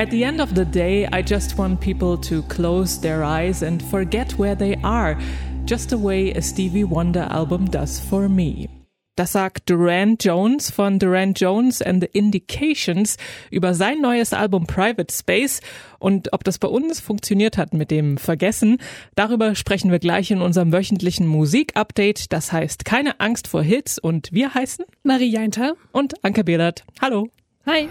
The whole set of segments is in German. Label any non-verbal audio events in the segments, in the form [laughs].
At the end of the day, I just want people to close their eyes and forget where they are, just the way a Stevie Wonder album does for me. Das sagt Durant Jones von Durant Jones and the Indications über sein neues Album Private Space. Und ob das bei uns funktioniert hat mit dem Vergessen, darüber sprechen wir gleich in unserem wöchentlichen Musikupdate. Das heißt keine Angst vor Hits. Und wir heißen Marie Jainter und Anke Behlert. Hallo. Hi.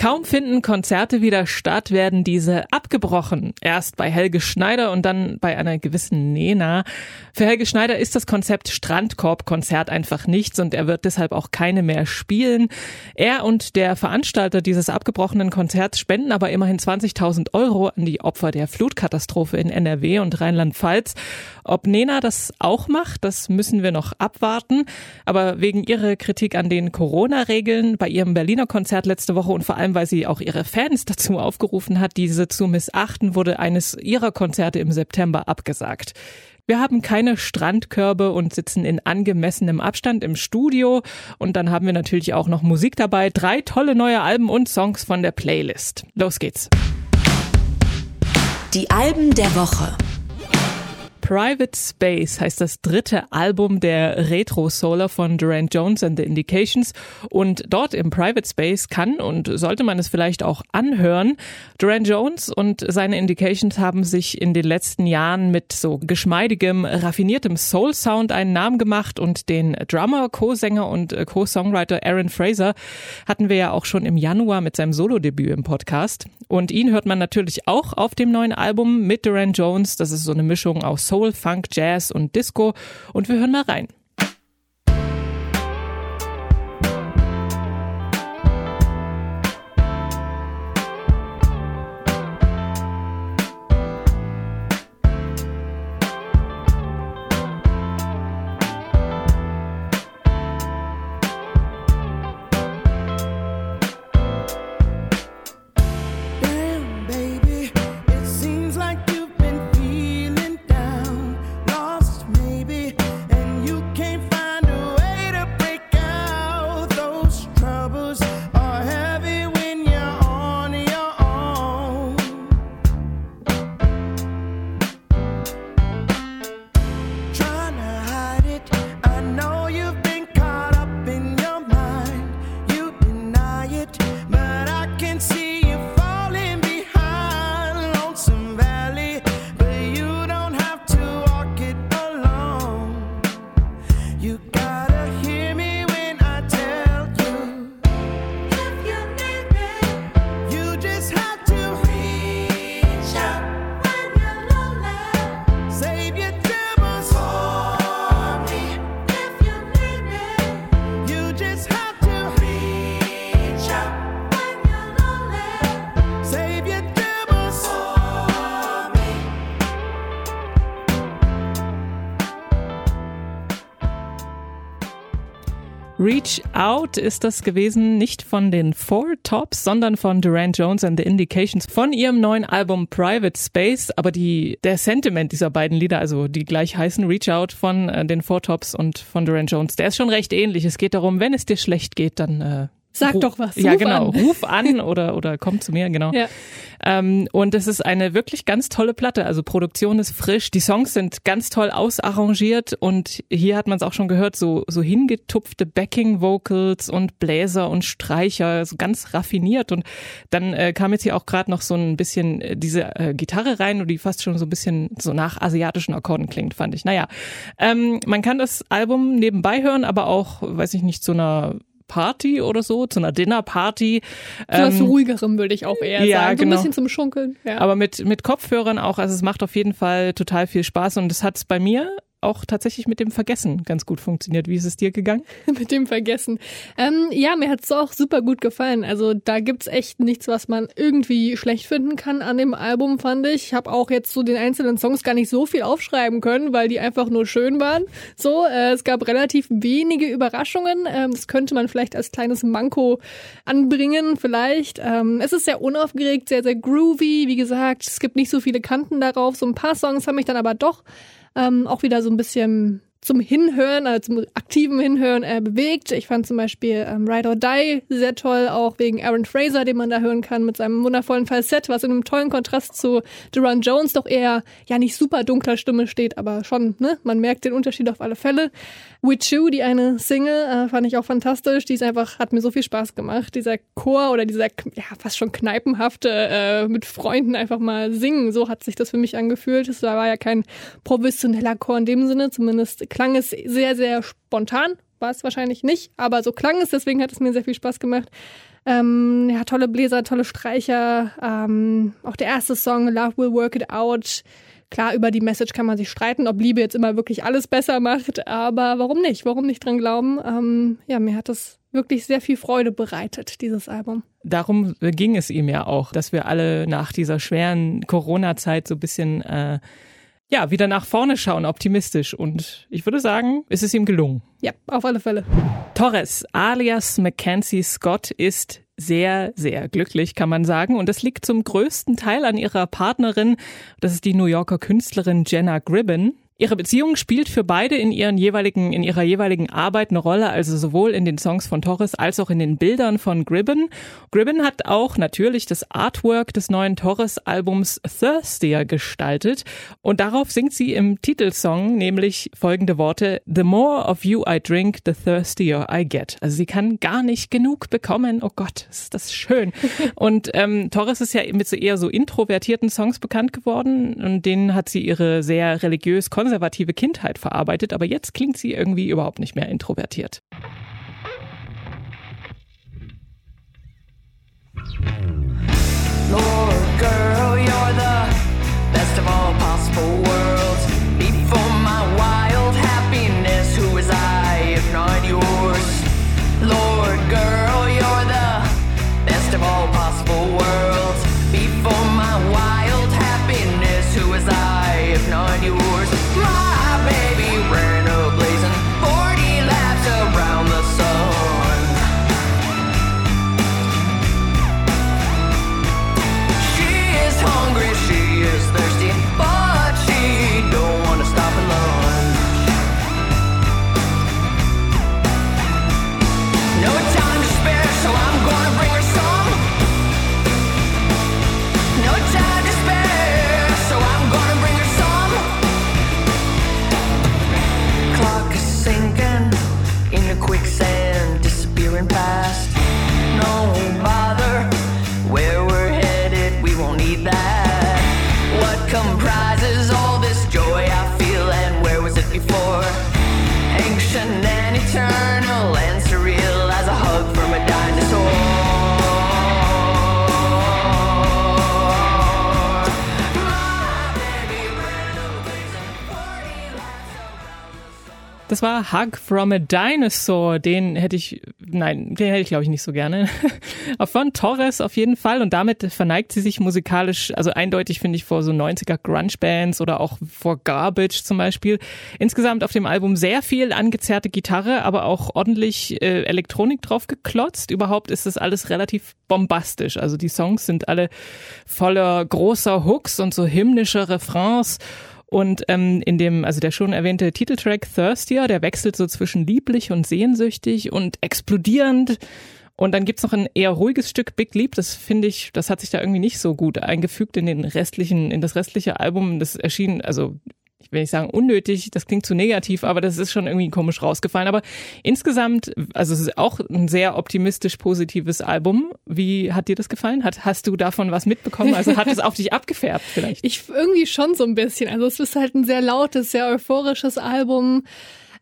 Kaum finden Konzerte wieder statt, werden diese abgebrochen. Erst bei Helge Schneider und dann bei einer gewissen Nena. Für Helge Schneider ist das Konzept Strandkorb-Konzert einfach nichts und er wird deshalb auch keine mehr spielen. Er und der Veranstalter dieses abgebrochenen Konzerts spenden aber immerhin 20.000 Euro an die Opfer der Flutkatastrophe in NRW und Rheinland-Pfalz. Ob Nena das auch macht, das müssen wir noch abwarten. Aber wegen ihrer Kritik an den Corona-Regeln bei ihrem Berliner Konzert letzte Woche und vor allem allem weil sie auch ihre Fans dazu aufgerufen hat, diese zu missachten, wurde eines ihrer Konzerte im September abgesagt. Wir haben keine Strandkörbe und sitzen in angemessenem Abstand im Studio. Und dann haben wir natürlich auch noch Musik dabei. Drei tolle neue Alben und Songs von der Playlist. Los geht's. Die Alben der Woche. Private Space heißt das dritte Album der Retro-Solar von Durant Jones and the Indications. Und dort im Private Space kann und sollte man es vielleicht auch anhören. Durant Jones und seine Indications haben sich in den letzten Jahren mit so geschmeidigem, raffiniertem Soul-Sound einen Namen gemacht und den Drummer, Co-Sänger und Co-Songwriter Aaron Fraser hatten wir ja auch schon im Januar mit seinem Solo-Debüt im Podcast. Und ihn hört man natürlich auch auf dem neuen Album mit Durant Jones. Das ist so eine Mischung aus Soul Soul, Funk, Jazz und Disco und wir hören mal rein. Reach Out ist das gewesen, nicht von den Four Tops, sondern von Durant Jones and the Indications von ihrem neuen Album Private Space. Aber die, der Sentiment dieser beiden Lieder, also die gleich heißen Reach Out von äh, den Four Tops und von Durant Jones, der ist schon recht ähnlich. Es geht darum, wenn es dir schlecht geht, dann äh, Sag doch was. Ja, genau. An. Ruf an oder, oder komm zu mir, genau. Ja. Ähm, und es ist eine wirklich ganz tolle Platte. Also Produktion ist frisch, die Songs sind ganz toll ausarrangiert und hier hat man es auch schon gehört, so, so hingetupfte Backing-Vocals und Bläser und Streicher, so ganz raffiniert. Und dann äh, kam jetzt hier auch gerade noch so ein bisschen äh, diese äh, Gitarre rein, die fast schon so ein bisschen so nach asiatischen Akkorden klingt, fand ich. Naja, ähm, man kann das Album nebenbei hören, aber auch, weiß ich nicht, zu einer Party oder so, zu einer Dinnerparty. Zu was ähm, ruhigerem würde ich auch eher ja, sagen. So genau. ein bisschen zum Schunkeln. Ja. Aber mit, mit Kopfhörern auch. Also es macht auf jeden Fall total viel Spaß und es hat bei mir auch tatsächlich mit dem Vergessen ganz gut funktioniert. Wie ist es dir gegangen? [laughs] mit dem Vergessen. Ähm, ja, mir hat es auch super gut gefallen. Also da gibt's echt nichts, was man irgendwie schlecht finden kann an dem Album, fand ich. Ich habe auch jetzt zu so den einzelnen Songs gar nicht so viel aufschreiben können, weil die einfach nur schön waren. So, äh, es gab relativ wenige Überraschungen. Ähm, das könnte man vielleicht als kleines Manko anbringen, vielleicht. Ähm, es ist sehr unaufgeregt, sehr, sehr groovy. Wie gesagt, es gibt nicht so viele Kanten darauf. So ein paar Songs haben mich dann aber doch ähm, auch wieder so ein bisschen zum Hinhören, also zum aktiven Hinhören äh, bewegt. Ich fand zum Beispiel ähm, Ride or Die sehr toll, auch wegen Aaron Fraser, den man da hören kann mit seinem wundervollen Falsett, was in einem tollen Kontrast zu Duran Jones doch eher ja nicht super dunkler Stimme steht, aber schon, ne? Man merkt den Unterschied auf alle Fälle. With You, die eine Single, äh, fand ich auch fantastisch. Die ist einfach, hat mir so viel Spaß gemacht. Dieser Chor oder dieser ja fast schon kneipenhafte äh, mit Freunden einfach mal singen, so hat sich das für mich angefühlt. Es war ja kein professioneller Chor in dem Sinne, zumindest klang es sehr, sehr spontan. War es wahrscheinlich nicht, aber so klang es, deswegen hat es mir sehr viel Spaß gemacht. Ähm, ja, tolle Bläser, tolle Streicher. Ähm, auch der erste Song, Love Will Work It Out. Klar, über die Message kann man sich streiten, ob Liebe jetzt immer wirklich alles besser macht, aber warum nicht? Warum nicht dran glauben? Ähm, ja, mir hat das wirklich sehr viel Freude bereitet, dieses Album. Darum ging es ihm ja auch, dass wir alle nach dieser schweren Corona-Zeit so ein bisschen äh, ja, wieder nach vorne schauen, optimistisch. Und ich würde sagen, es ist ihm gelungen. Ja, auf alle Fälle. Torres alias Mackenzie Scott ist sehr, sehr glücklich, kann man sagen. Und das liegt zum größten Teil an ihrer Partnerin. Das ist die New Yorker Künstlerin Jenna Gribben. Ihre Beziehung spielt für beide in ihren jeweiligen, in ihrer jeweiligen Arbeit eine Rolle, also sowohl in den Songs von Torres als auch in den Bildern von Gribben. Gribben hat auch natürlich das Artwork des neuen Torres-Albums Thirstier gestaltet und darauf singt sie im Titelsong nämlich folgende Worte: The more of you I drink, the thirstier I get. Also sie kann gar nicht genug bekommen. Oh Gott, ist das schön. [laughs] und ähm, Torres ist ja mit so eher so introvertierten Songs bekannt geworden und denen hat sie ihre sehr religiös konservative Kindheit verarbeitet, aber jetzt klingt sie irgendwie überhaupt nicht mehr introvertiert. Das war Hug from a Dinosaur. Den hätte ich, nein, den hätte ich glaube ich nicht so gerne. [laughs] Von Torres auf jeden Fall. Und damit verneigt sie sich musikalisch, also eindeutig finde ich vor so 90er Grunge-Bands oder auch vor Garbage zum Beispiel. Insgesamt auf dem Album sehr viel angezerrte Gitarre, aber auch ordentlich äh, Elektronik drauf geklotzt. Überhaupt ist das alles relativ bombastisch. Also die Songs sind alle voller großer Hooks und so hymnischer Refrains. Und ähm, in dem, also der schon erwähnte Titeltrack Thirstier, der wechselt so zwischen lieblich und sehnsüchtig und explodierend. Und dann gibt's noch ein eher ruhiges Stück Big Leap, das finde ich, das hat sich da irgendwie nicht so gut eingefügt in den restlichen, in das restliche Album. Das erschien, also ich will nicht sagen unnötig, das klingt zu negativ, aber das ist schon irgendwie komisch rausgefallen. Aber insgesamt, also es ist auch ein sehr optimistisch positives Album. Wie hat dir das gefallen? Hat, hast du davon was mitbekommen? Also hat es [laughs] auf dich abgefärbt vielleicht? Ich irgendwie schon so ein bisschen. Also es ist halt ein sehr lautes, sehr euphorisches Album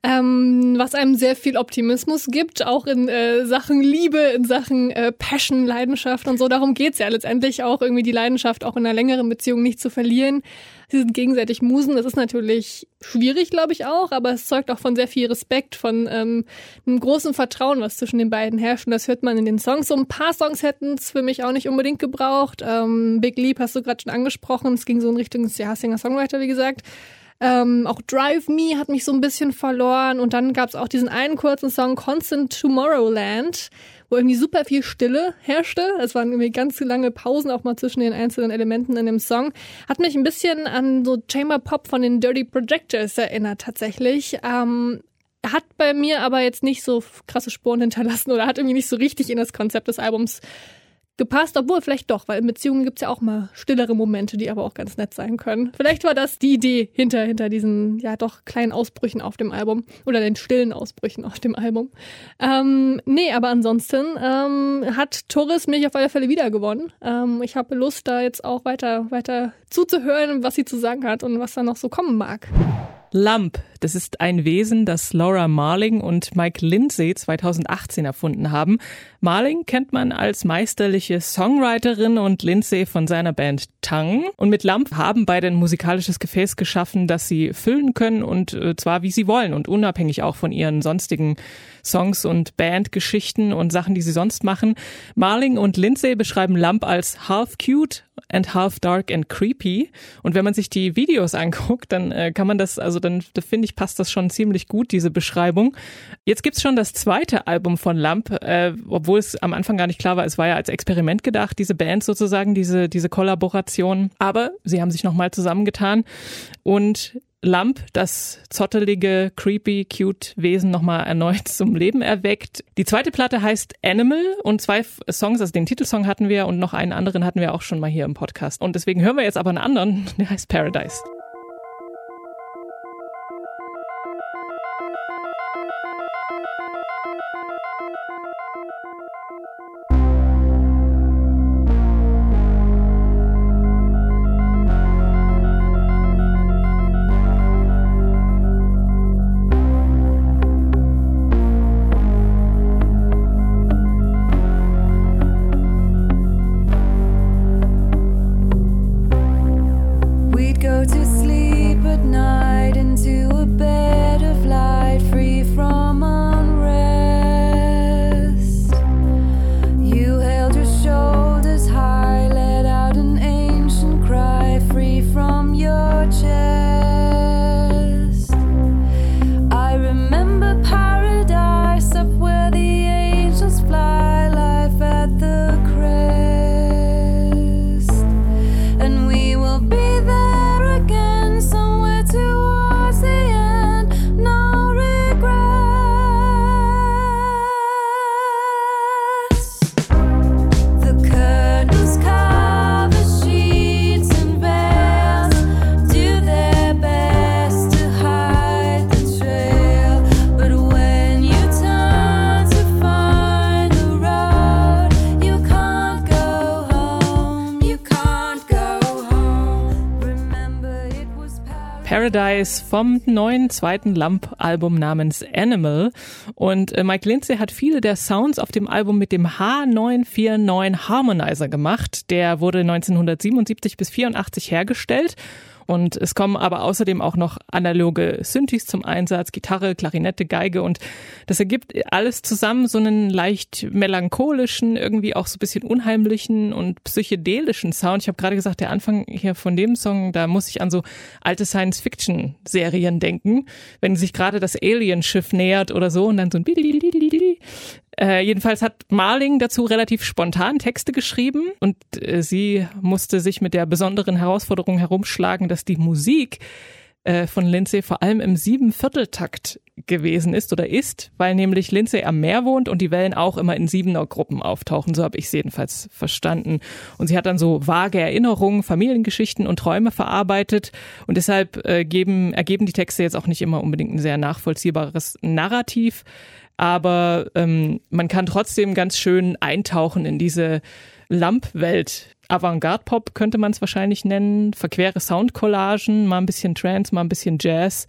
ähm, was einem sehr viel Optimismus gibt, auch in äh, Sachen Liebe, in Sachen äh, Passion, Leidenschaft und so. Darum geht's ja letztendlich auch, irgendwie die Leidenschaft auch in einer längeren Beziehung nicht zu verlieren. Sie sind gegenseitig Musen. Das ist natürlich schwierig, glaube ich auch, aber es zeugt auch von sehr viel Respekt, von ähm, einem großen Vertrauen, was zwischen den beiden herrscht. Und das hört man in den Songs. So ein paar Songs hätten es für mich auch nicht unbedingt gebraucht. Ähm, Big Leap hast du gerade schon angesprochen. Es ging so in Richtung ja, Singer-Songwriter, wie gesagt. Ähm, auch Drive Me hat mich so ein bisschen verloren. Und dann gab es auch diesen einen kurzen Song Constant Tomorrowland, wo irgendwie super viel Stille herrschte. Es waren irgendwie ganz lange Pausen auch mal zwischen den einzelnen Elementen in dem Song. Hat mich ein bisschen an so Chamber Pop von den Dirty Projectors erinnert tatsächlich. Ähm, hat bei mir aber jetzt nicht so krasse Spuren hinterlassen oder hat irgendwie nicht so richtig in das Konzept des Albums gepasst, obwohl vielleicht doch, weil in Beziehungen gibt's ja auch mal stillere Momente, die aber auch ganz nett sein können. Vielleicht war das die Idee hinter, hinter diesen, ja doch, kleinen Ausbrüchen auf dem Album oder den stillen Ausbrüchen auf dem Album. Ähm, nee, aber ansonsten ähm, hat Torres mich auf alle Fälle wieder gewonnen. Ähm, ich habe Lust, da jetzt auch weiter, weiter zuzuhören, was sie zu sagen hat und was da noch so kommen mag. Lump, das ist ein Wesen, das Laura Marling und Mike Lindsay 2018 erfunden haben. Marling kennt man als meisterliche Songwriterin und Lindsay von seiner Band Tongue. Und mit Lump haben beide ein musikalisches Gefäß geschaffen, das sie füllen können und äh, zwar wie sie wollen und unabhängig auch von ihren sonstigen Songs und Bandgeschichten und Sachen, die sie sonst machen. Marling und Lindsay beschreiben Lump als half cute and half dark and creepy. Und wenn man sich die Videos anguckt, dann äh, kann man das, also dann da finde ich, passt das schon ziemlich gut, diese Beschreibung. Jetzt gibt's schon das zweite Album von Lump, äh, obwohl es am Anfang gar nicht klar war, es war ja als Experiment gedacht, diese Band sozusagen, diese, diese Kollaboration. Aber sie haben sich nochmal zusammengetan und Lump, das zottelige, creepy, cute Wesen nochmal erneut [laughs] zum Leben erweckt. Die zweite Platte heißt Animal und zwei Songs, also den Titelsong hatten wir und noch einen anderen hatten wir auch schon mal hier im Podcast. Und deswegen hören wir jetzt aber einen anderen, [laughs] der heißt Paradise. Paradise vom neuen zweiten Lamp-Album namens Animal. Und äh, Mike Lindsay hat viele der Sounds auf dem Album mit dem H949 Harmonizer gemacht. Der wurde 1977 bis 84 hergestellt und es kommen aber außerdem auch noch analoge Synthes zum Einsatz, Gitarre, Klarinette, Geige und das ergibt alles zusammen so einen leicht melancholischen, irgendwie auch so ein bisschen unheimlichen und psychedelischen Sound. Ich habe gerade gesagt, der Anfang hier von dem Song, da muss ich an so alte Science-Fiction-Serien denken, wenn sich gerade das Alien-Schiff nähert oder so und dann so ein äh, jedenfalls hat Marling dazu relativ spontan Texte geschrieben und äh, sie musste sich mit der besonderen Herausforderung herumschlagen, dass die Musik äh, von Lindsay vor allem im Siebenvierteltakt gewesen ist oder ist, weil nämlich Lindsay am Meer wohnt und die Wellen auch immer in Siebener-Gruppen auftauchen. So habe ich es jedenfalls verstanden. Und sie hat dann so vage Erinnerungen, Familiengeschichten und Träume verarbeitet und deshalb äh, geben, ergeben die Texte jetzt auch nicht immer unbedingt ein sehr nachvollziehbares Narrativ aber ähm, man kann trotzdem ganz schön eintauchen in diese Lamp-Welt. Avantgarde-Pop könnte man es wahrscheinlich nennen, verquere Soundcollagen, mal ein bisschen Trance, mal ein bisschen Jazz.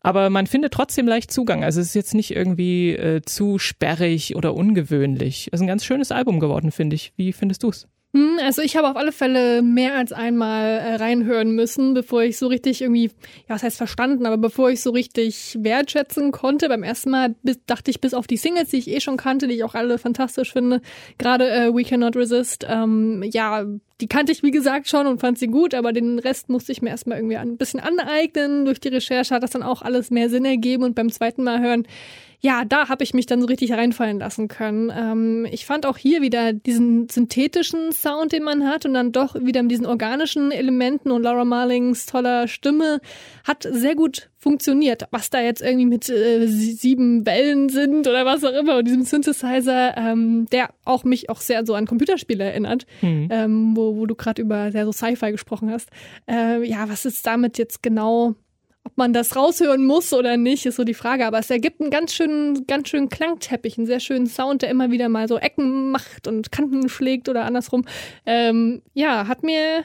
Aber man findet trotzdem leicht Zugang. Also es ist jetzt nicht irgendwie äh, zu sperrig oder ungewöhnlich. Es ist ein ganz schönes Album geworden, finde ich. Wie findest du es? Hm, also ich habe auf alle Fälle mehr als einmal äh, reinhören müssen, bevor ich so richtig irgendwie, ja, was heißt verstanden, aber bevor ich so richtig wertschätzen konnte. Beim ersten Mal bis, dachte ich bis auf die Singles, die ich eh schon kannte, die ich auch alle fantastisch finde, gerade äh, We Cannot Resist, ähm, ja, die kannte ich wie gesagt schon und fand sie gut, aber den Rest musste ich mir erstmal irgendwie ein bisschen aneignen. Durch die Recherche hat das dann auch alles mehr Sinn ergeben und beim zweiten Mal hören ja, da habe ich mich dann so richtig reinfallen lassen können. Ähm, ich fand auch hier wieder diesen synthetischen Sound, den man hat und dann doch wieder mit diesen organischen Elementen und Laura Marlings toller Stimme hat sehr gut funktioniert. Was da jetzt irgendwie mit äh, sieben Wellen sind oder was auch immer und diesem Synthesizer, ähm, der auch mich auch sehr so an Computerspiele erinnert, mhm. ähm, wo, wo du gerade über sehr so Sci-Fi gesprochen hast. Äh, ja, was ist damit jetzt genau ob man das raushören muss oder nicht, ist so die Frage. Aber es ergibt einen ganz schönen, ganz schönen Klangteppich, einen sehr schönen Sound, der immer wieder mal so Ecken macht und Kanten schlägt oder andersrum. Ähm, ja, hat mir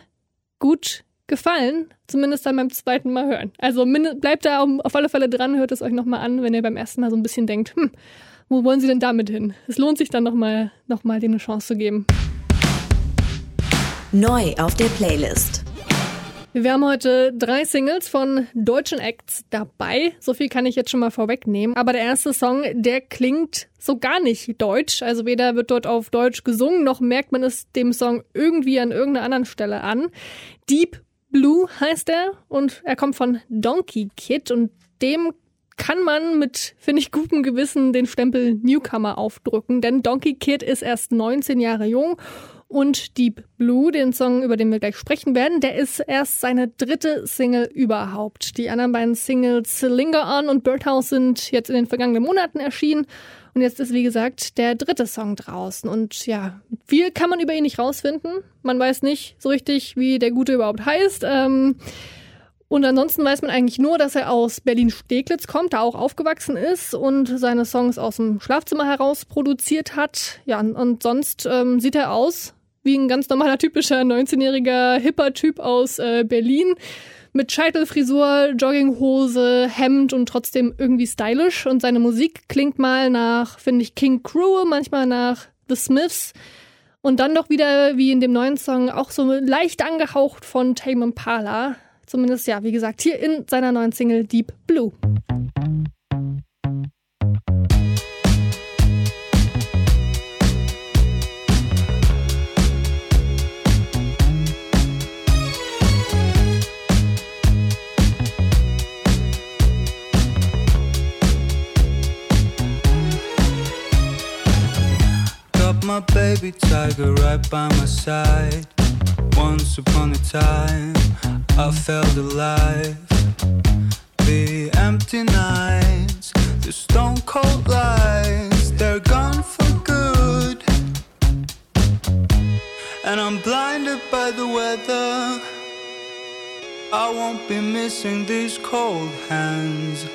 gut gefallen, zumindest dann beim zweiten Mal hören. Also bleibt da auf alle Fälle dran, hört es euch nochmal an, wenn ihr beim ersten Mal so ein bisschen denkt, hm, wo wollen sie denn damit hin? Es lohnt sich dann nochmal noch mal denen eine Chance zu geben. Neu auf der Playlist. Wir haben heute drei Singles von deutschen Acts dabei. So viel kann ich jetzt schon mal vorwegnehmen. Aber der erste Song, der klingt so gar nicht deutsch. Also weder wird dort auf Deutsch gesungen, noch merkt man es dem Song irgendwie an irgendeiner anderen Stelle an. Deep Blue heißt er und er kommt von Donkey Kid und dem kann man mit, finde ich, gutem Gewissen den Stempel Newcomer aufdrücken, denn Donkey Kid ist erst 19 Jahre jung und Deep Blue, den Song, über den wir gleich sprechen werden, der ist erst seine dritte Single überhaupt. Die anderen beiden Singles Linger On und Birdhouse sind jetzt in den vergangenen Monaten erschienen. Und jetzt ist, wie gesagt, der dritte Song draußen. Und ja, viel kann man über ihn nicht rausfinden. Man weiß nicht so richtig, wie der Gute überhaupt heißt. Ähm, und ansonsten weiß man eigentlich nur, dass er aus Berlin-Steglitz kommt, da auch aufgewachsen ist und seine Songs aus dem Schlafzimmer heraus produziert hat. Ja, und sonst ähm, sieht er aus wie ein ganz normaler, typischer 19-jähriger hipper Typ aus äh, Berlin. Mit Scheitelfrisur, Jogginghose, Hemd und trotzdem irgendwie stylisch. Und seine Musik klingt mal nach, finde ich, King Crew, manchmal nach The Smiths. Und dann doch wieder, wie in dem neuen Song, auch so leicht angehaucht von Tame Impala. Zumindest, ja, wie gesagt, hier in seiner neuen Single Deep Blue. My baby tiger right by my side. Once upon a time, I felt alive. The empty nights, the stone cold lights, they're gone for good. And I'm blinded by the weather. I won't be missing these cold hands.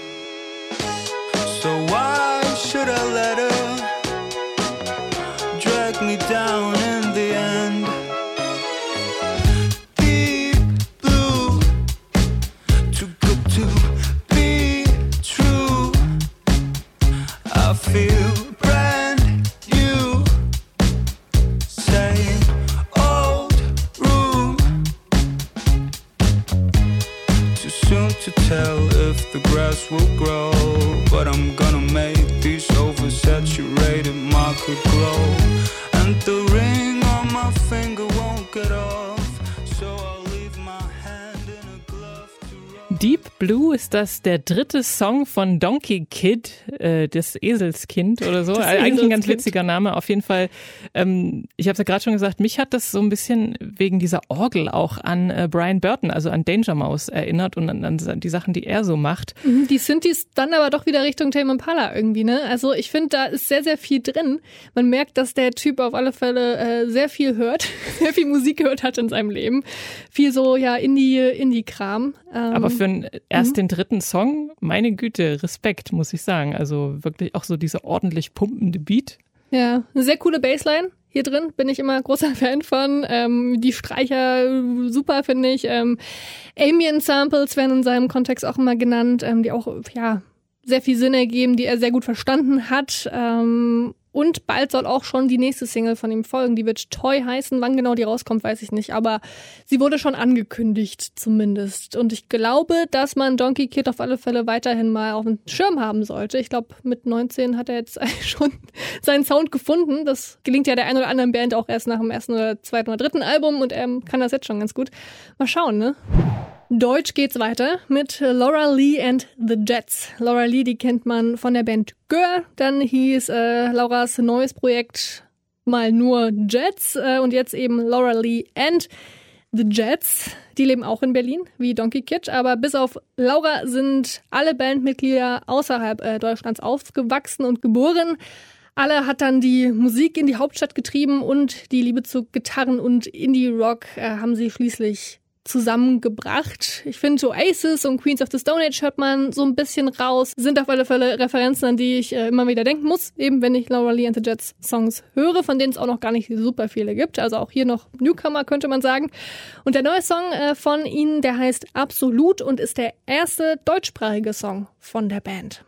So why should I let her? Ist das der dritte Song von Donkey Kid, äh, das Eselskind oder so. Das Eigentlich ein ganz witziger Name. Auf jeden Fall, ähm, ich habe es ja gerade schon gesagt, mich hat das so ein bisschen wegen dieser Orgel auch an äh, Brian Burton, also an Danger Mouse erinnert und an, an die Sachen, die er so macht. Mhm, die sind dies dann aber doch wieder Richtung Tame Impala irgendwie, ne? Also ich finde, da ist sehr, sehr viel drin. Man merkt, dass der Typ auf alle Fälle äh, sehr viel hört, [laughs] sehr viel Musik gehört hat in seinem Leben. Viel so, ja, Indie-Indie-Kram. Ähm, aber für ein erst mhm. den dritten Song, meine Güte, Respekt, muss ich sagen. Also wirklich auch so dieser ordentlich pumpende Beat. Ja, eine sehr coole Bassline hier drin, bin ich immer großer [laughs] Fan von. Ähm, die Streicher super, finde ich. Ähm, Ambient Samples werden in seinem Kontext auch immer genannt, ähm, die auch, ja, sehr viel Sinn ergeben, die er sehr gut verstanden hat. Ähm, und bald soll auch schon die nächste Single von ihm folgen. Die wird Toy heißen. Wann genau die rauskommt, weiß ich nicht. Aber sie wurde schon angekündigt, zumindest. Und ich glaube, dass man Donkey Kid auf alle Fälle weiterhin mal auf dem Schirm haben sollte. Ich glaube, mit 19 hat er jetzt [laughs] schon seinen Sound gefunden. Das gelingt ja der einen oder anderen Band auch erst nach dem ersten oder zweiten oder dritten Album und er kann das jetzt schon ganz gut. Mal schauen, ne? Deutsch geht's weiter mit Laura Lee and the Jets. Laura Lee, die kennt man von der Band Gör. Dann hieß äh, Lauras neues Projekt mal nur Jets äh, und jetzt eben Laura Lee and The Jets. Die leben auch in Berlin, wie Donkey Kid, aber bis auf Laura sind alle Bandmitglieder außerhalb äh, Deutschlands aufgewachsen und geboren. Alle hat dann die Musik in die Hauptstadt getrieben und die Liebe zu Gitarren und Indie-Rock äh, haben sie schließlich zusammengebracht. Ich finde, Oasis und Queens of the Stone Age hört man so ein bisschen raus. Sind auf alle Fälle Referenzen, an die ich äh, immer wieder denken muss, eben wenn ich Laura Lee and the Jets Songs höre, von denen es auch noch gar nicht super viele gibt. Also auch hier noch Newcomer, könnte man sagen. Und der neue Song äh, von ihnen, der heißt Absolut und ist der erste deutschsprachige Song von der Band.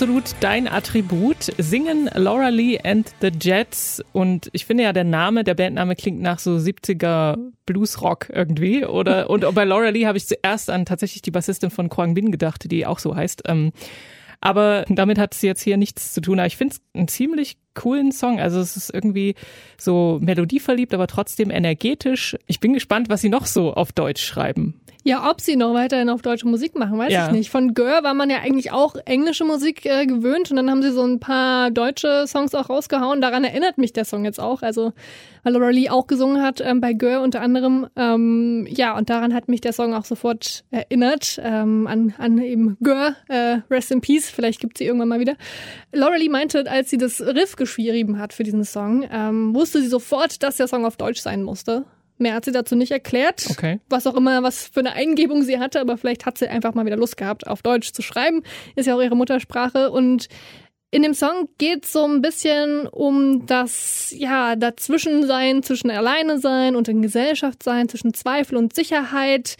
Absolut dein Attribut. Singen Laura Lee and the Jets. Und ich finde ja, der Name, der Bandname klingt nach so 70er Bluesrock irgendwie. Oder, [laughs] und bei Laura Lee habe ich zuerst an tatsächlich die Bassistin von Kwang Bin gedacht, die auch so heißt. Ähm, aber damit hat es jetzt hier nichts zu tun. Aber ich finde es einen ziemlich coolen Song. Also es ist irgendwie so melodieverliebt, aber trotzdem energetisch. Ich bin gespannt, was sie noch so auf Deutsch schreiben. Ja, ob sie noch weiterhin auf deutsche Musik machen, weiß ja. ich nicht. Von Gör war man ja eigentlich auch englische Musik äh, gewöhnt und dann haben sie so ein paar deutsche Songs auch rausgehauen. Daran erinnert mich der Song jetzt auch. Also, weil Laura Lee auch gesungen hat ähm, bei Gör unter anderem. Ähm, ja, und daran hat mich der Song auch sofort erinnert. Ähm, an, an eben Gör, äh, Rest in Peace. Vielleicht gibt sie irgendwann mal wieder. Laura Lee meinte, als sie das Riff geschrieben hat für diesen Song, ähm, wusste sie sofort, dass der Song auf Deutsch sein musste. Mehr hat sie dazu nicht erklärt. Okay. Was auch immer, was für eine Eingebung sie hatte, aber vielleicht hat sie einfach mal wieder Lust gehabt, auf Deutsch zu schreiben. Ist ja auch ihre Muttersprache. Und in dem Song geht es so ein bisschen um das, ja, Dazwischensein, zwischen alleine sein und in Gesellschaft sein, zwischen Zweifel und Sicherheit.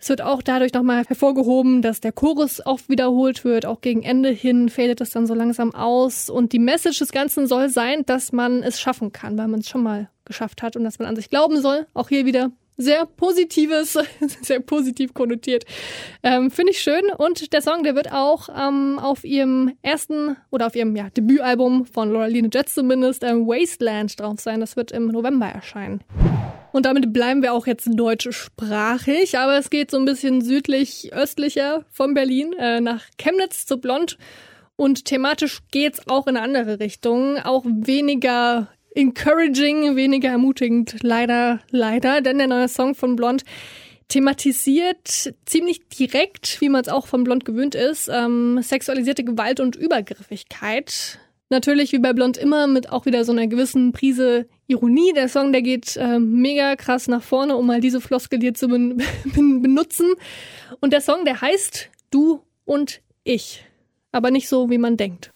Es wird auch dadurch nochmal hervorgehoben, dass der Chorus oft wiederholt wird. Auch gegen Ende hin fädelt es dann so langsam aus. Und die Message des Ganzen soll sein, dass man es schaffen kann, weil man es schon mal geschafft hat und dass man an sich glauben soll. Auch hier wieder sehr positives, [laughs] sehr positiv konnotiert. Ähm, Finde ich schön. Und der Song, der wird auch ähm, auf ihrem ersten oder auf ihrem ja, Debütalbum von Laura Lee Jets zumindest ähm, Wasteland drauf sein. Das wird im November erscheinen. Und damit bleiben wir auch jetzt deutschsprachig, aber es geht so ein bisschen südlich, östlicher von Berlin äh, nach Chemnitz zu Blond. Und thematisch geht's auch in eine andere Richtung, auch weniger encouraging, weniger ermutigend, leider, leider, denn der neue Song von Blond thematisiert ziemlich direkt, wie man es auch von Blond gewöhnt ist, ähm, sexualisierte Gewalt und Übergriffigkeit. Natürlich wie bei Blond immer mit auch wieder so einer gewissen Prise Ironie. Der Song, der geht äh, mega krass nach vorne, um mal diese Floskel hier zu [laughs] ben benutzen. Und der Song, der heißt Du und ich. Aber nicht so, wie man denkt.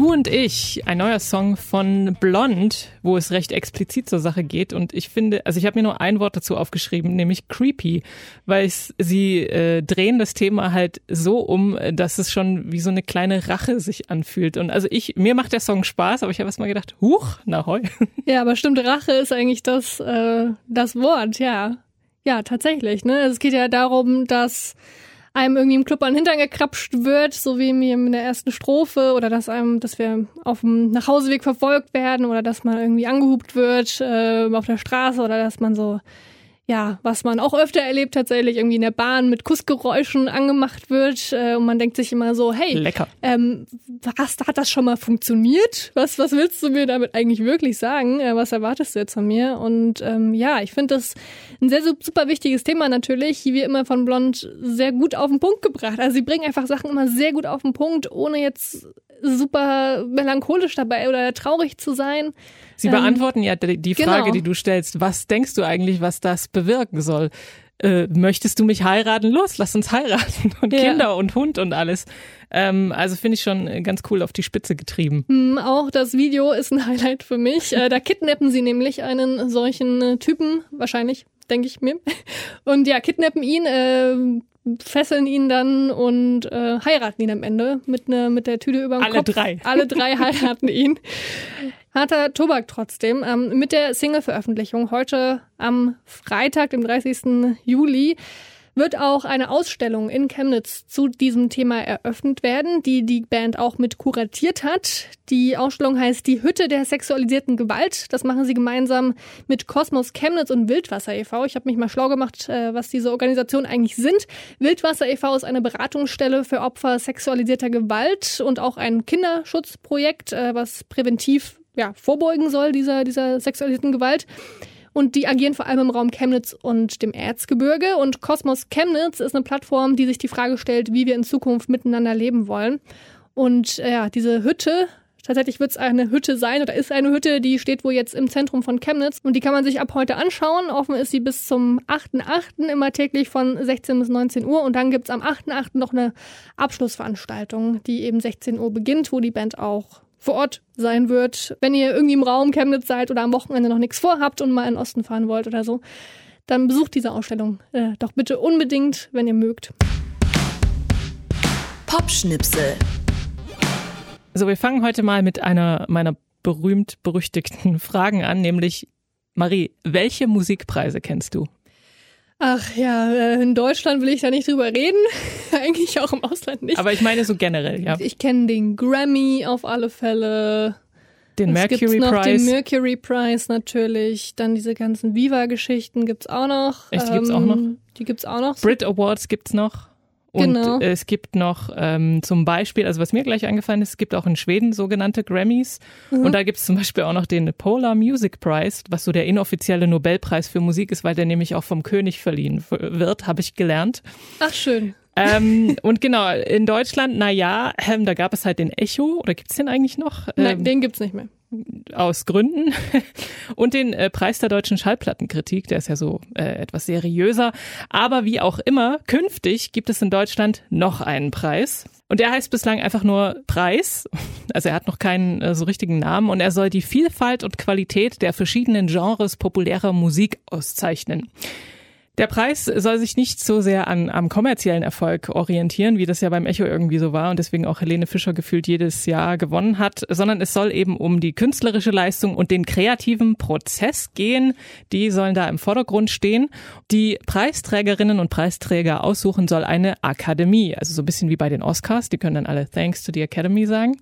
Du und ich, ein neuer Song von Blond, wo es recht explizit zur Sache geht. Und ich finde, also ich habe mir nur ein Wort dazu aufgeschrieben, nämlich creepy, weil sie äh, drehen das Thema halt so um, dass es schon wie so eine kleine Rache sich anfühlt. Und also ich, mir macht der Song Spaß, aber ich habe erst mal gedacht, huch, na heu. [laughs] Ja, aber stimmt, Rache ist eigentlich das, äh, das Wort, ja. Ja, tatsächlich, ne? Es geht ja darum, dass einem irgendwie im Club an den Hintern gekrapscht wird, so wie mir in der ersten Strophe, oder dass einem, dass wir auf dem Nachhauseweg verfolgt werden, oder dass man irgendwie angehupt wird äh, auf der Straße, oder dass man so, ja, was man auch öfter erlebt tatsächlich, irgendwie in der Bahn mit Kussgeräuschen angemacht wird, äh, und man denkt sich immer so, hey, Lecker. ähm, was, hat das schon mal funktioniert? Was, was willst du mir damit eigentlich wirklich sagen? Äh, was erwartest du jetzt von mir? Und ähm, ja, ich finde das ein sehr su- super wichtiges Thema natürlich, wie immer von Blond sehr gut auf den Punkt gebracht. Also sie bringen einfach Sachen immer sehr gut auf den Punkt, ohne jetzt super melancholisch dabei oder traurig zu sein. Sie Ähm, beantworten ja die, die Frage, genau. die du stellst. Was denkst du eigentlich, was das bewirken soll? Äh, möchtest du mich heiraten? Los, lass uns heiraten. [laughs] Und Ja. Kinder und Hund und alles. Ähm, also finde ich schon äh, ganz cool auf die Spitze getrieben. Hm, Auch das Video ist ein [laughs] Highlight für mich. Äh, da kidnappen sie nämlich einen solchen äh, Typen, wahrscheinlich, denke ich mir. [laughs] Und ja, kidnappen ihn, äh, fesseln ihn dann und äh, heiraten ihn am Ende mit, ne, mit der Tüte über dem Alle Kopf. drei. [laughs] Alle drei heiraten ihn. Harter Tobak trotzdem. Ähm, mit der Single-Veröffentlichung heute am Freitag, dem 30. Juli, wird auch eine Ausstellung in Chemnitz zu diesem Thema eröffnet werden, die die Band auch mit kuratiert hat. Die Ausstellung heißt Die Hütte der sexualisierten Gewalt. Das machen sie gemeinsam mit Kosmos Chemnitz und Wildwasser e.V. Ich habe mich mal schlau gemacht, äh, was diese Organisationen eigentlich sind. Wildwasser e.V. ist eine Beratungsstelle für Opfer sexualisierter Gewalt und auch ein Kinderschutzprojekt, äh, was präventiv ja, vorbeugen soll dieser, dieser sexualisierten Gewalt. Und die agieren vor allem im Raum Chemnitz und dem Erzgebirge. Und Kosmos Chemnitz ist eine Plattform, die sich die Frage stellt, wie wir in Zukunft miteinander leben wollen. Und äh, ja, diese Hütte, tatsächlich wird es eine Hütte sein oder ist eine Hütte, die steht wohl jetzt im Zentrum von Chemnitz. Und die kann man sich ab heute anschauen. Offen ist sie bis zum 8.8. immer täglich von 16 bis 19 Uhr. Und dann gibt's am 8.8. noch eine Abschlussveranstaltung, die eben 16 Uhr beginnt, wo die Band auch vor Ort sein wird. Wenn ihr irgendwie im Raum Chemnitz seid oder am Wochenende noch nichts vorhabt und mal in den Osten fahren wollt oder so, dann besucht diese Ausstellung äh, doch bitte unbedingt, wenn ihr mögt. Popschnipsel. So, wir fangen heute mal mit einer meiner berühmt-berüchtigten [laughs] Fragen an, nämlich Marie, welche Musikpreise kennst du? Ach ja, äh, in Deutschland will ich da nicht drüber reden. [laughs] Eigentlich auch im Ausland nicht. Aber ich meine so generell, ja. ich kenne den Grammy auf alle Fälle. Den Es gibt's Mercury noch Prize. den Mercury Prize natürlich. Dann diese ganzen Viva-Geschichten gibt's auch noch. Ähm, Echt, die gibt's auch noch? Die gibt's auch noch. Brit Awards gibt's noch. Und Genau. es gibt noch ähm, zum Beispiel, also was mir gleich eingefallen ist, es gibt auch in Schweden sogenannte Grammys. Mhm. Und da gibt's zum Beispiel auch noch den Polar Music Prize, was so der inoffizielle Nobelpreis für Musik ist, weil der nämlich auch vom König verliehen wird, habe ich gelernt. Ach schön. ähm, [laughs] und genau, in Deutschland, na ja, ähm, da gab es halt den Echo, oder gibt's den eigentlich noch? Nein, Ähm, den gibt's nicht mehr. Aus Gründen. [laughs] Und den äh, Preis der deutschen Schallplattenkritik, der ist ja so äh, etwas seriöser. Aber wie auch immer, künftig gibt es in Deutschland noch einen Preis. Und der heißt bislang einfach nur Preis. [laughs] Also er hat noch keinen äh, so richtigen Namen und er soll die Vielfalt und Qualität der verschiedenen Genres populärer Musik auszeichnen. Der Preis soll sich nicht so sehr an, am kommerziellen Erfolg orientieren, wie das ja beim Echo irgendwie so war und deswegen auch Helene Fischer gefühlt jedes Jahr gewonnen hat, sondern es soll eben um die künstlerische Leistung und den kreativen Prozess gehen. Die sollen da im Vordergrund stehen. Die Preisträgerinnen und Preisträger aussuchen soll eine Akademie, also so ein bisschen wie bei den Oscars. Die können dann alle Thanks to the Academy sagen.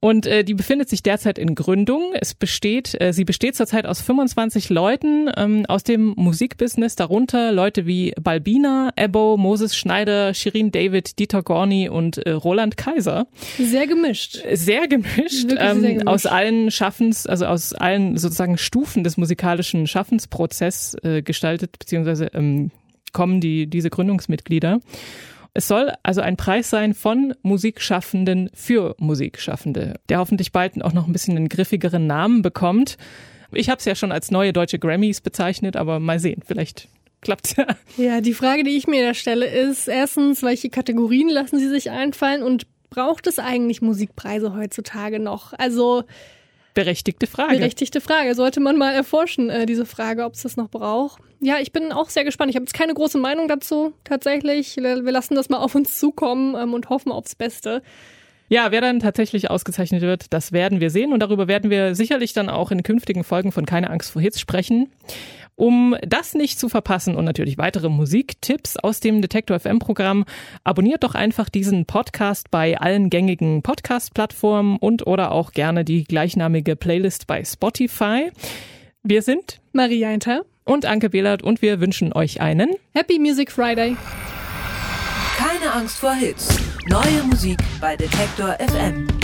Und äh, die befindet sich derzeit in Gründung. Es besteht, äh, sie besteht zurzeit aus 25 Leuten ähm, aus dem Musikbusiness, darunter Leute wie Balbina, Ebbo, Moses Schneider, Shirin David, Dieter Gorni und äh, Roland Kaiser. Sehr gemischt. Sehr gemischt, ähm, sehr gemischt. aus allen Schaffens, also aus allen sozusagen Stufen des musikalischen Schaffensprozess äh, gestaltet, beziehungsweise ähm, kommen die diese Gründungsmitglieder. Es soll also ein Preis sein von Musikschaffenden für Musikschaffende, der hoffentlich bald auch noch ein bisschen einen griffigeren Namen bekommt. Ich habe es ja schon als neue deutsche Grammys bezeichnet, aber mal sehen, vielleicht klappt's ja. Ja, die Frage, die ich mir da stelle, ist erstens, welche Kategorien lassen Sie sich einfallen und braucht es eigentlich Musikpreise heutzutage noch? Also Berechtigte Frage. berechtigte Frage. Sollte man mal erforschen, äh, diese Frage, ob es das noch braucht. Ja, ich bin auch sehr gespannt. Ich habe jetzt keine große Meinung dazu, tatsächlich. Wir lassen das mal auf uns zukommen ähm, und hoffen aufs Beste. Ja, wer dann tatsächlich ausgezeichnet wird, das werden wir sehen und darüber werden wir sicherlich dann auch in künftigen Folgen von Keine Angst vor Hits sprechen. Um das nicht zu verpassen und natürlich weitere Musiktipps aus dem Detektor FM Programm, abonniert doch einfach diesen Podcast bei allen gängigen Podcast-Plattformen und oder auch gerne die gleichnamige Playlist bei Spotify. Wir sind Maria Einter, und Anke Behlert und wir wünschen euch einen Happy Music Friday. Keine Angst vor Hits. Neue Musik bei Detektor FM.